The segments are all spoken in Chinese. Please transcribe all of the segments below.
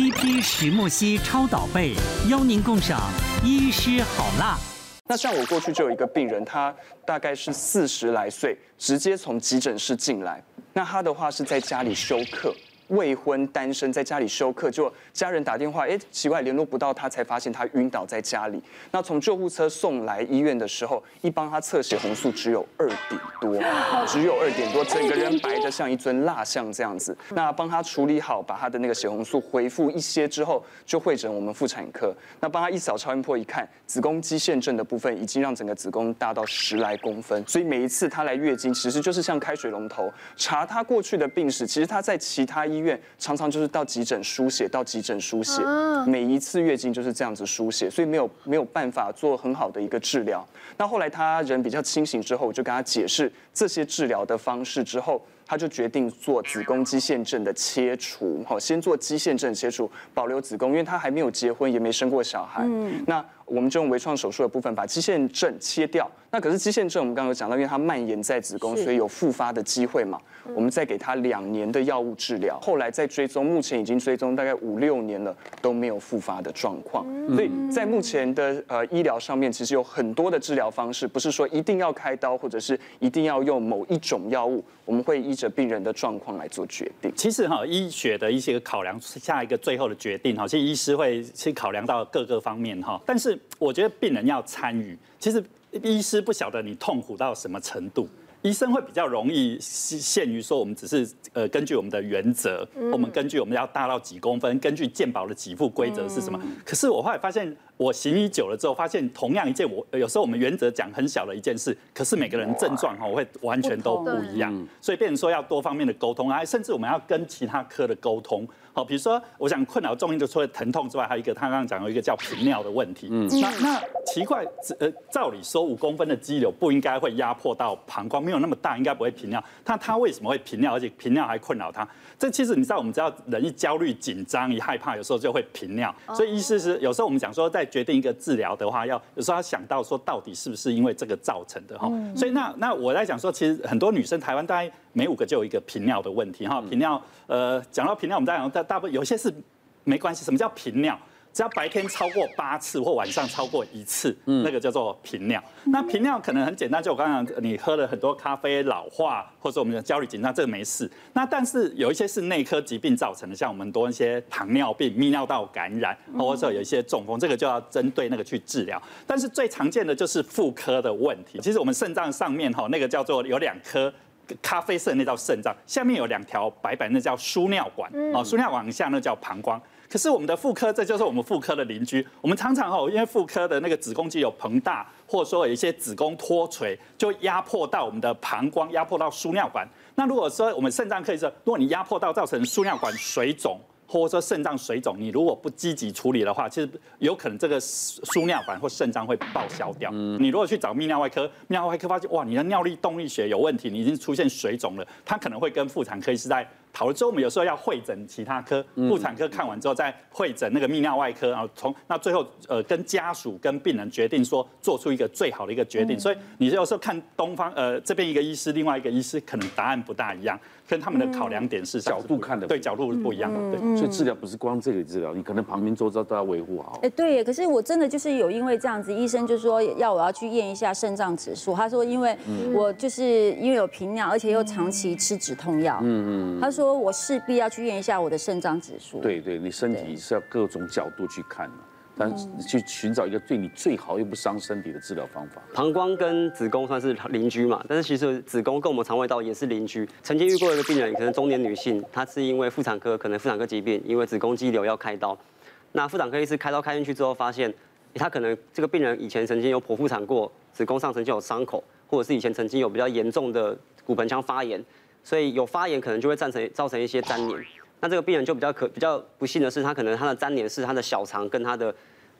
CP 石墨烯超导被，邀您共赏医师好辣。那像我过去就有一个病人，他大概是四十来岁，直接从急诊室进来。那他的话是在家里休克。未婚单身在家里休克，就家人打电话，哎，奇怪，联络不到他，才发现他晕倒在家里。那从救护车送来医院的时候，一帮他测血红素只有二点多，只有二点多，整个人白的像一尊蜡像这样子。那帮他处理好，把他的那个血红素恢复一些之后，就会诊我们妇产科。那帮他一扫超音波一看，子宫肌腺症的部分已经让整个子宫大到十来公分。所以每一次他来月经，其实就是像开水龙头，查他过去的病史。其实他在其他医院。常常就是到急诊输血，到急诊输血，每一次月经就是这样子输血，所以没有没有办法做很好的一个治疗。那后来他人比较清醒之后，我就跟他解释这些治疗的方式之后，他就决定做子宫肌腺症的切除，好，先做肌腺症切除，保留子宫，因为他还没有结婚，也没生过小孩。那我们就用微创手术的部分把肌腺症切掉。那可是肌腺症，我们刚刚有讲到，因为它蔓延在子宫，所以有复发的机会嘛。我们再给他两年的药物治疗，后来再追踪，目前已经追踪大概五六年了，都没有复发的状况。所以在目前的呃医疗上面，其实有很多的治疗方式，不是说一定要开刀，或者是一定要用某一种药物，我们会依着病人的状况来做决定。其实哈，医学的一些考量，下一个最后的决定哈，其实医师会去考量到各个方面哈。但是我觉得病人要参与，其实医师不晓得你痛苦到什么程度。医生会比较容易限于说，我们只是呃根据我们的原则，我们根据我们要大到几公分，根据健保的给付规则是什么？可是我后来发现，我行医久了之后，发现同样一件我有时候我们原则讲很小的一件事，可是每个人症状哈，我会完全都不一样，所以变成说要多方面的沟通啊，甚至我们要跟其他科的沟通。好，比如说，我想困扰重音就除了疼痛之外，还有一个他刚刚讲有一个叫频尿的问题。嗯，那那奇怪，呃，照理说五公分的肌瘤不应该会压迫到膀胱，没有那么大，应该不会频尿。那他为什么会频尿，而且频尿还困扰他？这其实你知道，我们知道人一焦虑、紧张、一害怕，有时候就会频尿。所以意思是，有时候我们讲说，在决定一个治疗的话，要有时候要想到说，到底是不是因为这个造成的哈？所以那那我在讲说，其实很多女生，台湾大概每五个就有一个频尿的问题哈。频尿，呃，讲到频尿，我们在讲大部分有些是没关系。什么叫频尿？只要白天超过八次或晚上超过一次，那个叫做频尿。那频尿可能很简单，就我刚刚你喝了很多咖啡老化，或者我们的焦虑紧张，这个没事。那但是有一些是内科疾病造成的，像我们多一些糖尿病、泌尿道感染，或者说有一些中风，这个就要针对那个去治疗。但是最常见的就是妇科的问题。其实我们肾脏上面哈，那个叫做有两颗。咖啡色那叫肾脏，下面有两条白白那叫输尿管，哦，输尿管往下那叫膀胱。可是我们的妇科，这就是我们妇科的邻居。我们常常哦，因为妇科的那个子宫肌有膨大，或者说有一些子宫脱垂，就压迫到我们的膀胱，压迫到输尿管。那如果说我们肾脏科医生，如果你压迫到造成输尿管水肿。或者说肾脏水肿，你如果不积极处理的话，其实有可能这个输尿管或肾脏会报销掉。你如果去找泌尿外科，泌尿外科发现哇，你的尿力动力学有问题，你已经出现水肿了，他可能会跟妇产科医师在。讨论之后，我们有时候要会诊其他科，妇产科看完之后再会诊那个泌尿外科，然后从那最后呃跟家属跟病人决定说做出一个最好的一个决定。所以你有时候看东方呃这边一个医师，另外一个医师可能答案不大一样，跟他们的考量点是角度看的对角度是不一样的。对，所以治疗不是光这个治疗，你可能旁边周遭都要维护好。哎，对，可是我真的就是有因为这样子，医生就说要我要去验一下肾脏指数。他说因为我就是因为有频尿，而且又长期吃止痛药。嗯嗯。他说我势必。要去验一下我的肾脏指数。对对，你身体是要各种角度去看的，但是去寻找一个对你最好又不伤身体的治疗方法。膀胱跟子宫算是邻居嘛，但是其实子宫跟我们肠胃道也是邻居。曾经遇过一个病人，可能中年女性，她是因为妇产科，可能妇产科疾病，因为子宫肌瘤要开刀。那妇产科医师开刀开进去之后，发现她可能这个病人以前曾经有剖腹产过，子宫上曾经有伤口，或者是以前曾经有比较严重的骨盆腔发炎。所以有发炎可能就会造成造成一些粘连，那这个病人就比较可比较不幸的是，他可能他的粘连是他的小肠跟他的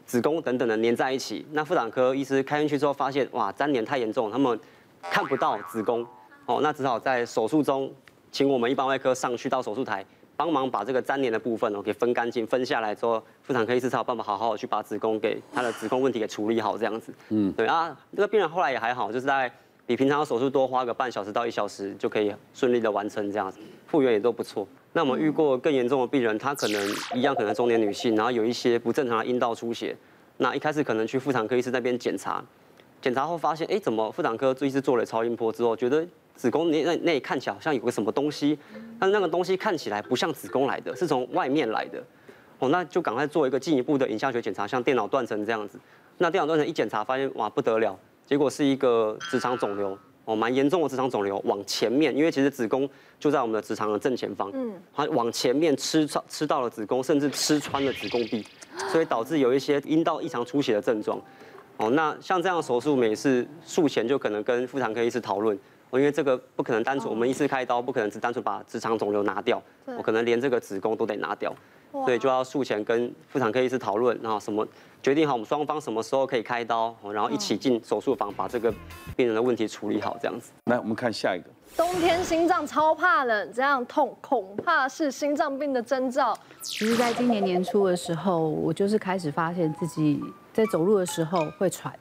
子宫等等的粘在一起。那妇产科医师开进去之后发现，哇，粘连太严重，他们看不到子宫，哦，那只好在手术中请我们一般外科上去到手术台，帮忙把这个粘连的部分哦给分干净，分下来之后，妇产科医师才有办法好好的去把子宫给他的子宫问题给处理好这样子。嗯，对啊，这个病人后来也还好，就是在。比平常手术多花个半小时到一小时就可以顺利的完成这样子。复原也都不错。那我们遇过更严重的病人，他可能一样可能中年女性，然后有一些不正常的阴道出血。那一开始可能去妇产科医师那边检查，检查后发现，哎，怎么妇产科医师做了超音波之后，觉得子宫内内看起来好像有个什么东西，但是那个东西看起来不像子宫来的，是从外面来的。哦，那就赶快做一个进一步的影像学检查，像电脑断层这样子。那电脑断层一检查发现，哇，不得了，结果是一个直肠肿瘤，哦，蛮严重的直肠肿瘤，往前面，因为其实子宫就在我们的直肠的正前方，嗯，它往前面吃吃到了子宫，甚至吃穿了子宫壁，所以导致有一些阴道异常出血的症状。哦，那像这样的手术，每次术前就可能跟妇产科医师讨论，哦，因为这个不可能单纯，我们一次开刀不可能只单纯把直肠肿瘤拿掉，我可能连这个子宫都得拿掉。所以就要术前跟妇产科医师讨论，然后什么决定好我们双方什么时候可以开刀，然后一起进手术房把这个病人的问题处理好，这样子。来，我们看下一个。冬天心脏超怕冷，这样痛恐怕是心脏病的征兆。其实，在今年年初的时候，我就是开始发现自己在走路的时候会喘，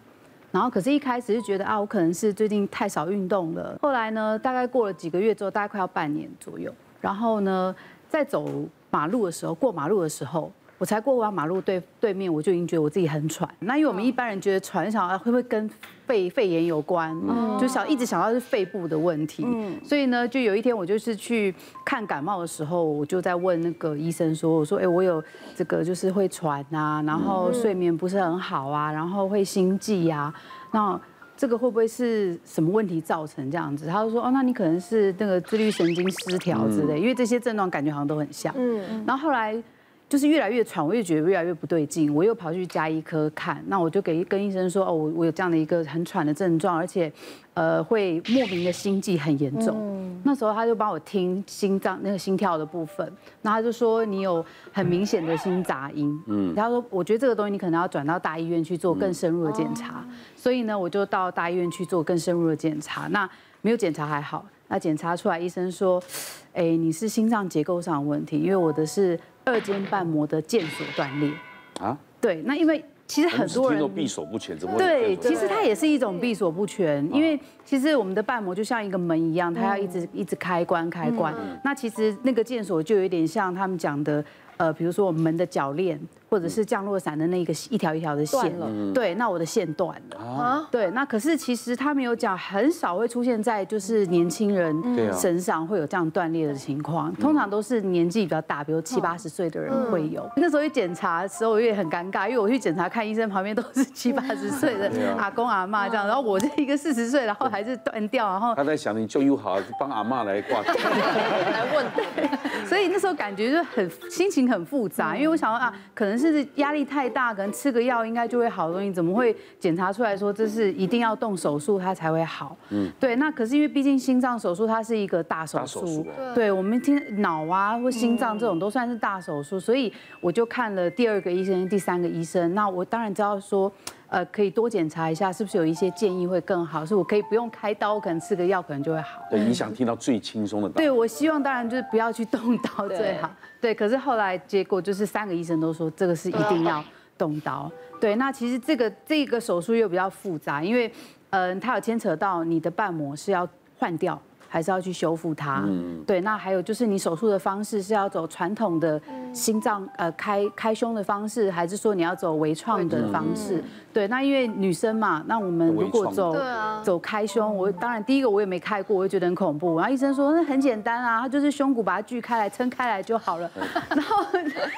然后可是一开始就觉得啊，我可能是最近太少运动了。后来呢，大概过了几个月之后，大概快要半年左右，然后呢，在走。马路的时候，过马路的时候，我才过完马路对对面，我就已经觉得我自己很喘。那因为我们一般人觉得喘，想会不会跟肺肺炎有关？嗯，就想一直想到是肺部的问题。嗯，所以呢，就有一天我就是去看感冒的时候，我就在问那个医生说：“我说，哎，我有这个就是会喘啊，然后睡眠不是很好啊，然后会心悸呀，那。”这个会不会是什么问题造成这样子？他就说哦，那你可能是那个自律神经失调之类，因为这些症状感觉好像都很像。嗯，然后后来就是越来越喘，我越觉得越来越不对劲，我又跑去加医科看，那我就给跟医生说哦，我我有这样的一个很喘的症状，而且。呃，会莫名的心悸很严重。嗯、那时候他就帮我听心脏那个心跳的部分，然后他就说你有很明显的心杂音。嗯，他说我觉得这个东西你可能要转到大医院去做更深入的检查。嗯、所以呢，我就到大医院去做更深入的检查。那没有检查还好，那检查出来医生说，哎，你是心脏结构上的问题，因为我的是二尖瓣膜的腱索断裂。啊？对，那因为。其实很多人闭锁不全，怎么对？其实它也是一种闭锁不全，因为其实我们的瓣膜就像一个门一样，它要一直一直开关开关。那其实那个腱索就有点像他们讲的。呃，比如说我们门的铰链，或者是降落伞的那个一条一条的线，了。对，那我的线断了啊，对，那可是其实他没有讲，很少会出现在就是年轻人身上会有这样断裂的情况，通常都是年纪比较大，比如七八十岁的人会有。那时候一检查的时候，我也很尴尬，因为我去检查看医生，旁边都是七八十岁的 阿公阿妈这样，然后我这一个四十岁，然后还是断掉，然后他在想你就又好，帮阿妈来挂，来问，所以那时候感觉就很心情。很复杂，因为我想说啊，可能是压力太大，可能吃个药应该就会好的东西，怎么会检查出来说这是一定要动手术它才会好？嗯，对。那可是因为毕竟心脏手术它是一个大手术，对，我们听脑啊或心脏这种都算是大手术，所以我就看了第二个医生、第三个医生。那我当然知道说。呃，可以多检查一下，是不是有一些建议会更好？是我可以不用开刀，可能吃个药，可能就会好。对，你想听到最轻松的。对，我希望当然就是不要去动刀最好。对，可是后来结果就是三个医生都说这个是一定要动刀。对，那其实这个这个手术又比较复杂，因为嗯、呃，它有牵扯到你的瓣膜是要换掉。还是要去修复它，嗯、对。那还有就是你手术的方式是要走传统的心脏呃开开胸的方式，还是说你要走微创的方式？嗯、对。那因为女生嘛，那我们如果走走开胸，我当然第一个我也没开过，我就觉得很恐怖。然后医生说那很简单啊，他就是胸骨把它锯开来撑开来就好了。然后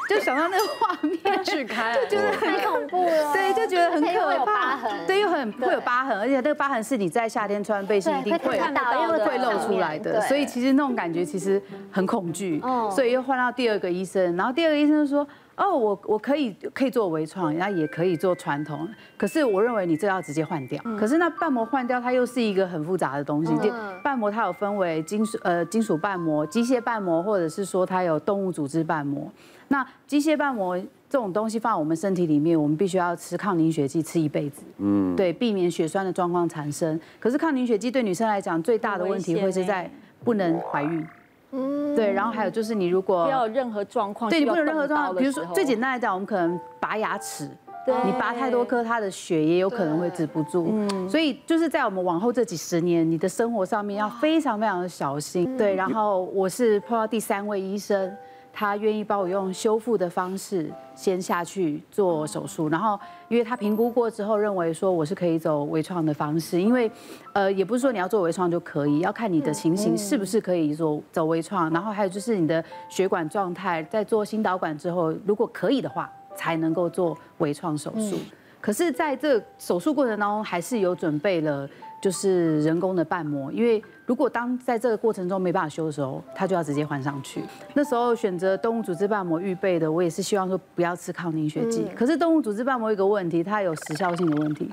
就想到那个画面，锯开就觉得很恐怖了。对，就觉得很可怕。对，又很会有疤痕，而且那个疤痕是你在夏天穿背心一定会看到，因为会露。出来的，所以其实那种感觉其实很恐惧，所以又换到第二个医生，然后第二个医生说，哦，我我可以可以做微创，然后也可以做传统，可是我认为你这要直接换掉。可是那瓣膜换掉，它又是一个很复杂的东西。瓣膜它有分为金属呃金属瓣膜、机械瓣膜，或者是说它有动物组织瓣膜。那机械瓣膜这种东西放在我们身体里面，我们必须要吃抗凝血剂，吃一辈子，嗯，对，避免血栓的状况产生。可是抗凝血剂对女生来讲最大的问题会是在不能怀孕，嗯，对，然后还有就是你如果不要有任何状况，对，你不能有任何状况，比如说最简单来讲，我们可能拔牙齿。对你拔太多颗，它的血也有可能会止不住。嗯所以就是在我们往后这几十年，你的生活上面要非常非常的小心。对，然后我是碰到第三位医生。他愿意帮我用修复的方式先下去做手术，然后因为他评估过之后认为说我是可以走微创的方式，因为呃也不是说你要做微创就可以，要看你的情形是不是可以做走微创，然后还有就是你的血管状态，在做心导管之后，如果可以的话才能够做微创手术。可是在这手术过程当中，还是有准备了。就是人工的瓣膜，因为如果当在这个过程中没办法修的时候，它就要直接换上去。那时候选择动物组织瓣膜预备的，我也是希望说不要吃抗凝血剂。可是动物组织瓣膜有一个问题，它有时效性的问题，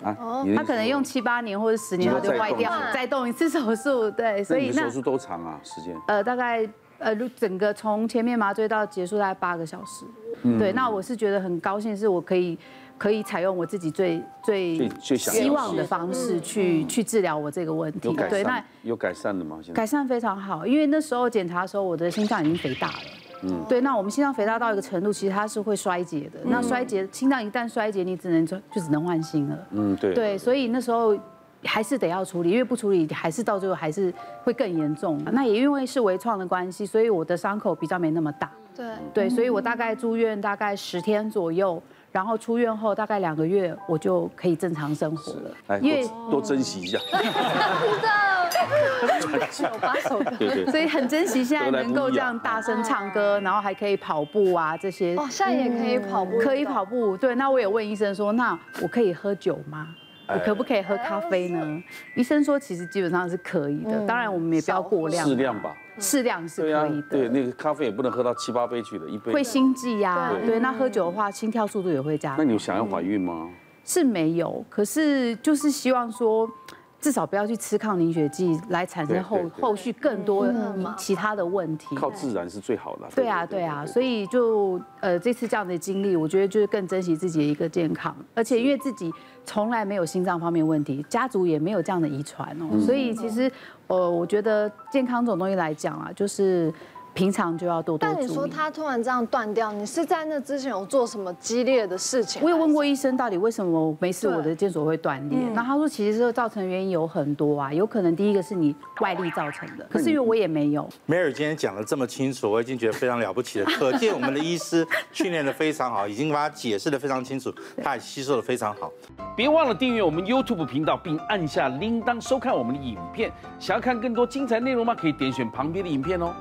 它可能用七八年或者十年它就坏掉，再动一次手术。对，所以那手术多长啊？时间？呃，大概呃，整个从前面麻醉到结束大概八个小时。对，那我是觉得很高兴，是我可以。可以采用我自己最最最希望的方式去去治疗我这个问题。对，那有改善的吗？改善非常好，因为那时候检查的时候，我的心脏已经肥大了。嗯，对，那我们心脏肥大到一个程度，其实它是会衰竭的。那衰竭，心脏一旦衰竭，你只能就就只能换心了。嗯，对。对，所以那时候还是得要处理，因为不处理，还是到最后还是会更严重。那也因为是微创的关系，所以我的伤口比较没那么大。对，对，所以我大概住院大概十天左右。然后出院后大概两个月，我就可以正常生活了。因为多珍惜一下。所以很珍惜现在能够这样大声唱歌，然后还可以跑步啊这些。哦，现在也可以跑步。可以跑步，对。那我也问医生说，那我可以喝酒吗？我可不可以喝咖啡呢？医生说其实基本上是可以的，当然我们也不要过量。适量吧。适量是可以的，对，那个咖啡也不能喝到七八杯去的，一杯会心悸呀。对，那喝酒的话，心跳速度也会加。那你有想要怀孕吗？是没有，可是就是希望说。至少不要去吃抗凝血剂来产生后后续更多其他的问题。靠自然是最好的。对啊，对啊，所以就呃这次这样的经历，我觉得就是更珍惜自己的一个健康，而且因为自己从来没有心脏方面问题，家族也没有这样的遗传哦，所以其实呃我觉得健康这种东西来讲啊，就是。平常就要多多。但你说他突然这样断掉，你是在那之前有做什么激烈的事情？我有问过医生，到底为什么没事我的腱索会断裂？那他说，其实这个造成原因有很多啊，有可能第一个是你外力造成的，可是因为我也没有。梅尔今天讲的这么清楚，我已经觉得非常了不起了，可见我们的医师训练的非常好，已经把它解释的非常清楚，他也吸收的非常好。别忘了订阅我们 YouTube 频道，并按下铃铛收看我们的影片。想要看更多精彩内容吗？可以点选旁边的影片哦。